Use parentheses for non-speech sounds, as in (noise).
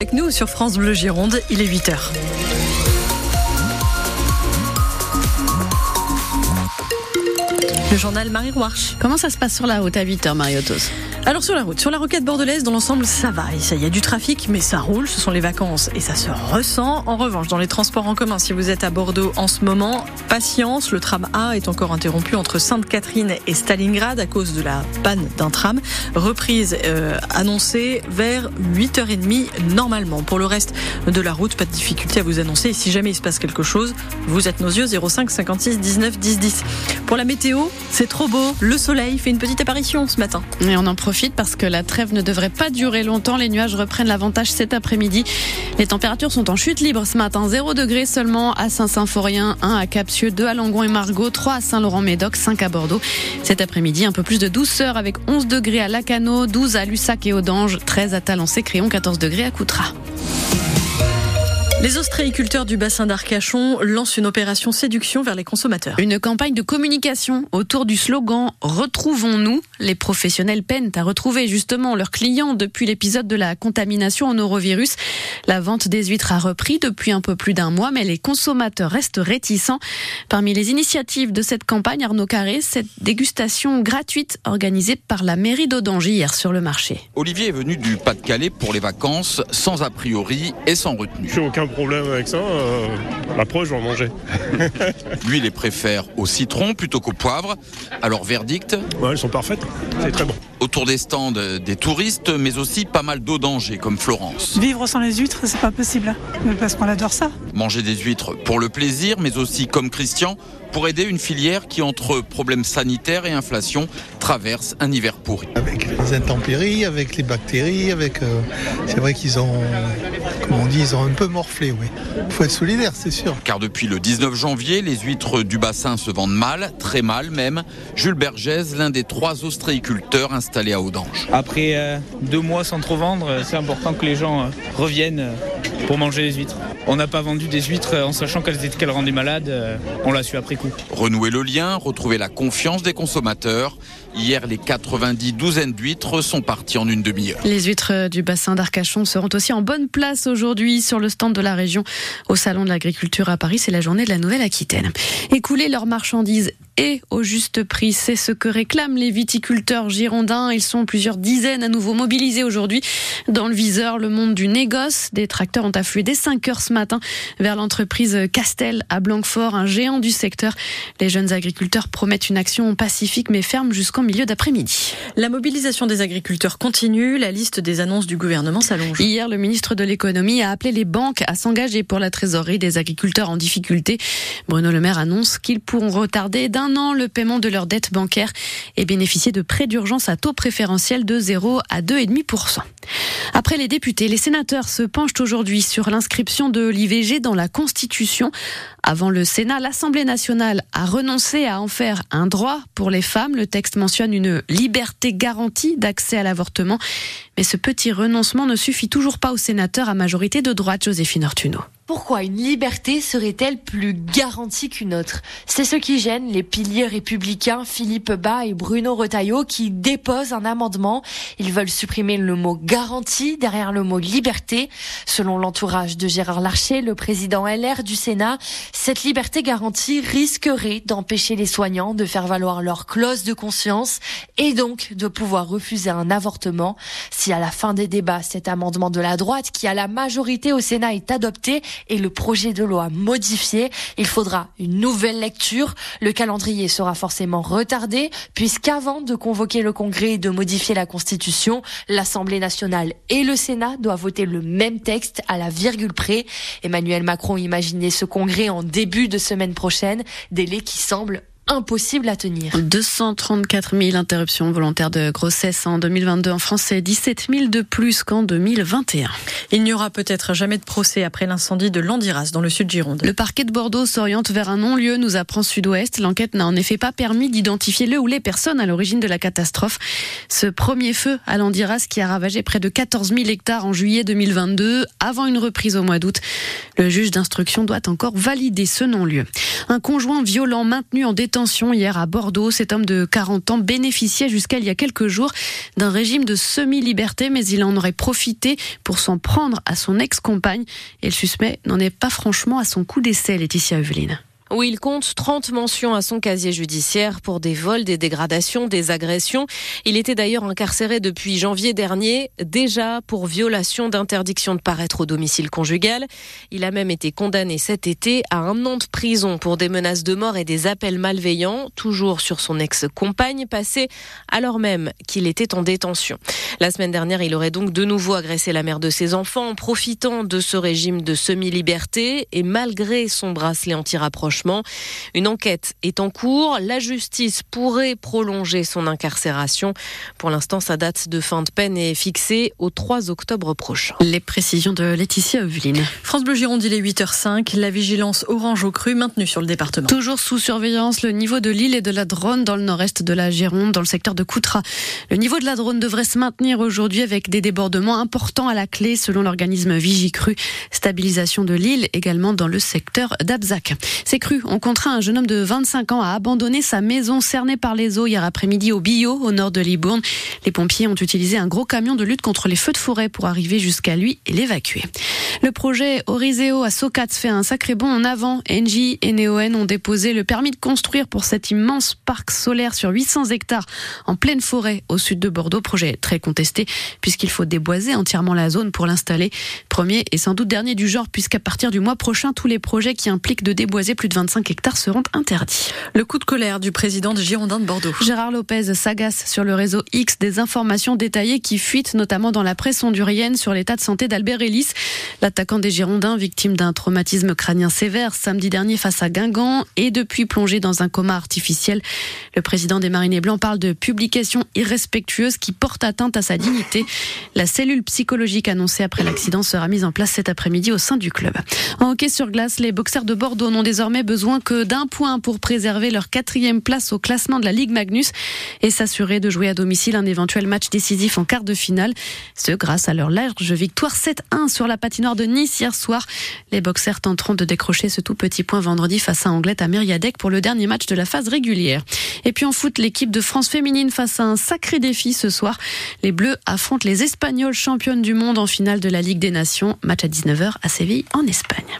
Avec nous sur France Bleu Gironde, il est 8h. Le journal Marie Roarch. Comment ça se passe sur la route à 8h, Mariotos alors sur la route, sur la roquette bordelaise, dans l'ensemble, ça va. Il y a du trafic, mais ça roule. Ce sont les vacances et ça se ressent. En revanche, dans les transports en commun, si vous êtes à Bordeaux en ce moment, patience. Le tram A est encore interrompu entre Sainte-Catherine et Stalingrad à cause de la panne d'un tram. Reprise euh, annoncée vers 8h30 normalement. Pour le reste de la route, pas de difficulté à vous annoncer. Et si jamais il se passe quelque chose, vous êtes nos yeux 05 56 19 10 10. Pour la météo, c'est trop beau. Le soleil fait une petite apparition ce matin. Et on en profite parce que la trêve ne devrait pas durer longtemps. Les nuages reprennent l'avantage cet après-midi. Les températures sont en chute libre ce matin. 0 degrés seulement à Saint-Symphorien, 1 à Capsieux, 2 à Langon et Margot, 3 à Saint-Laurent-Médoc, 5 à Bordeaux. Cet après-midi, un peu plus de douceur avec 11 degrés à Lacano, 12 à Lussac et Audange, 13 à Talence-et-Créon, 14 degrés à Coutras. Les ostréiculteurs du bassin d'Arcachon lancent une opération séduction vers les consommateurs. Une campagne de communication autour du slogan Retrouvons-nous. Les professionnels peinent à retrouver justement leurs clients depuis l'épisode de la contamination en norovirus. La vente des huîtres a repris depuis un peu plus d'un mois, mais les consommateurs restent réticents. Parmi les initiatives de cette campagne, Arnaud Carré, cette dégustation gratuite organisée par la mairie d'Audange hier sur le marché. Olivier est venu du Pas-de-Calais pour les vacances, sans a priori et sans retenue problème avec ça. Euh, après, je vais en manger. (laughs) Lui, il les préfère au citron plutôt qu'au poivre. Alors, verdict Ouais, elles sont parfaites. C'est très bon. Autour des stands des touristes, mais aussi pas mal d'eau danger, comme Florence. Vivre sans les huîtres, c'est pas possible. Parce qu'on adore ça. Manger des huîtres pour le plaisir, mais aussi comme Christian, pour aider une filière qui, entre problèmes sanitaires et inflation, traverse un hiver pourri. Avec les intempéries, avec les bactéries, avec. Euh, c'est vrai qu'ils ont, comme on dit, ils ont un peu morflé, oui. Il faut être solidaire, c'est sûr. Car depuis le 19 janvier, les huîtres du bassin se vendent mal, très mal même. Jules Bergès, l'un des trois ostréiculteurs installés à Audange. Après euh, deux mois sans trop vendre, c'est important que les gens euh, reviennent pour manger les huîtres. On n'a pas vendu des huîtres en sachant qu'elles rendaient malades. On l'a su après coup. Renouer le lien, retrouver la confiance des consommateurs. Hier, les 90 douzaines d'huîtres sont parties en une demi-heure. Les huîtres du bassin d'Arcachon seront aussi en bonne place aujourd'hui sur le stand de la région au Salon de l'Agriculture à Paris. C'est la journée de la Nouvelle-Aquitaine. Écouler leurs marchandises et au juste prix. C'est ce que réclament les viticulteurs girondins. Ils sont plusieurs dizaines à nouveau mobilisés aujourd'hui. Dans le viseur, le monde du négoce. Des tracteurs ont afflué dès 5 heures ce matin vers l'entreprise Castel à Blanquefort, un géant du secteur. Les jeunes agriculteurs promettent une action pacifique mais ferme jusqu'en milieu d'après-midi. La mobilisation des agriculteurs continue. La liste des annonces du gouvernement s'allonge. Hier, le ministre de l'économie a appelé les banques à s'engager pour la trésorerie des agriculteurs en difficulté. Bruno Le Maire annonce qu'ils pourront retarder d'un an le paiement de leurs dettes bancaires et bénéficier de prêts d'urgence à taux préférentiel de 0 à 2,5%. Après les députés, les sénateurs se penchent aujourd'hui sur l'inscription de l'IVG dans la Constitution. Avant le Sénat, l'Assemblée nationale a renoncé à en faire un droit pour les femmes. Le texte mentionne une liberté garantie d'accès à l'avortement. Mais ce petit renoncement ne suffit toujours pas aux sénateurs à majorité de droite, Joséphine Ortuno. Pourquoi une liberté serait-elle plus garantie qu'une autre? C'est ce qui gêne les piliers républicains Philippe Bas et Bruno Retailleau qui déposent un amendement. Ils veulent supprimer le mot garantie derrière le mot liberté. Selon l'entourage de Gérard Larcher, le président LR du Sénat, cette liberté garantie risquerait d'empêcher les soignants de faire valoir leur clause de conscience et donc de pouvoir refuser un avortement. Si à la fin des débats, cet amendement de la droite qui a la majorité au Sénat est adopté, et le projet de loi modifié. Il faudra une nouvelle lecture. Le calendrier sera forcément retardé puisqu'avant de convoquer le Congrès et de modifier la Constitution, l'Assemblée nationale et le Sénat doivent voter le même texte à la virgule près. Emmanuel Macron imaginait ce Congrès en début de semaine prochaine, délai qui semble impossible à tenir. 234 000 interruptions volontaires de grossesse en 2022 en France, c'est 17 000 de plus qu'en 2021. Il n'y aura peut-être jamais de procès après l'incendie de Landiras dans le sud Gironde. Le parquet de Bordeaux s'oriente vers un non-lieu, nous apprend Sud-Ouest. L'enquête n'a en effet pas permis d'identifier le ou les personnes à l'origine de la catastrophe. Ce premier feu à Landiras qui a ravagé près de 14 000 hectares en juillet 2022, avant une reprise au mois d'août. Le juge d'instruction doit encore valider ce non-lieu. Un conjoint violent maintenu en détention hier à Bordeaux. Cet homme de 40 ans bénéficiait jusqu'à il y a quelques jours d'un régime de semi-liberté, mais il en aurait profité pour s'en prendre à son ex-compagne. Et le suspect n'en est pas franchement à son coup d'essai, Laetitia Eveline où il compte 30 mentions à son casier judiciaire pour des vols, des dégradations, des agressions. Il était d'ailleurs incarcéré depuis janvier dernier, déjà pour violation d'interdiction de paraître au domicile conjugal. Il a même été condamné cet été à un an de prison pour des menaces de mort et des appels malveillants, toujours sur son ex-compagne, passée alors même qu'il était en détention. La semaine dernière, il aurait donc de nouveau agressé la mère de ses enfants en profitant de ce régime de semi-liberté et malgré son bracelet anti-rapprochement une enquête est en cours. La justice pourrait prolonger son incarcération. Pour l'instant, sa date de fin de peine est fixée au 3 octobre prochain. Les précisions de Laetitia Oveline. France Bleu Gironde, il est 8h05. La vigilance orange au cru maintenue sur le département. Toujours sous surveillance, le niveau de l'île et de la Drône dans le nord-est de la Gironde, dans le secteur de Coutras. Le niveau de la Drône devrait se maintenir aujourd'hui avec des débordements importants à la clé selon l'organisme Vigicru. Stabilisation de l'île également dans le secteur d'Abzac. Ont contraint un jeune homme de 25 ans à abandonner sa maison cernée par les eaux hier après-midi au Bio, au nord de Libourne. Les pompiers ont utilisé un gros camion de lutte contre les feux de forêt pour arriver jusqu'à lui et l'évacuer. Le projet Oriseo à Socats fait un sacré bond en avant. Engie et Neoen ont déposé le permis de construire pour cet immense parc solaire sur 800 hectares en pleine forêt au sud de Bordeaux. Projet très contesté puisqu'il faut déboiser entièrement la zone pour l'installer. Premier et sans doute dernier du genre puisqu'à partir du mois prochain, tous les projets qui impliquent de déboiser plus de 25 hectares seront interdits. Le coup de colère du président de Girondin de Bordeaux. Gérard Lopez s'agace sur le réseau X des informations détaillées qui fuitent notamment dans la presse hondurienne sur l'état de santé d'Albert Ellis. L'attaquant des Girondins, victime d'un traumatisme crânien sévère samedi dernier face à Guingamp, est depuis plongé dans un coma artificiel. Le président des Marinés Blancs parle de publications irrespectueuses qui portent atteinte à sa dignité. La cellule psychologique annoncée après l'accident sera mise en place cet après-midi au sein du club. En hockey sur glace, les boxeurs de Bordeaux n'ont désormais besoin que d'un point pour préserver leur quatrième place au classement de la Ligue Magnus et s'assurer de jouer à domicile un éventuel match décisif en quart de finale. Ce grâce à leur large victoire 7-1 sur la patinoire de Nice hier soir. Les boxers tenteront de décrocher ce tout petit point vendredi face à Anglette à Mériadec pour le dernier match de la phase régulière. Et puis en foot, l'équipe de France féminine face à un sacré défi ce soir. Les Bleus affrontent les Espagnols championnes du monde en finale de la Ligue des Nations. Match à 19h à Séville en Espagne.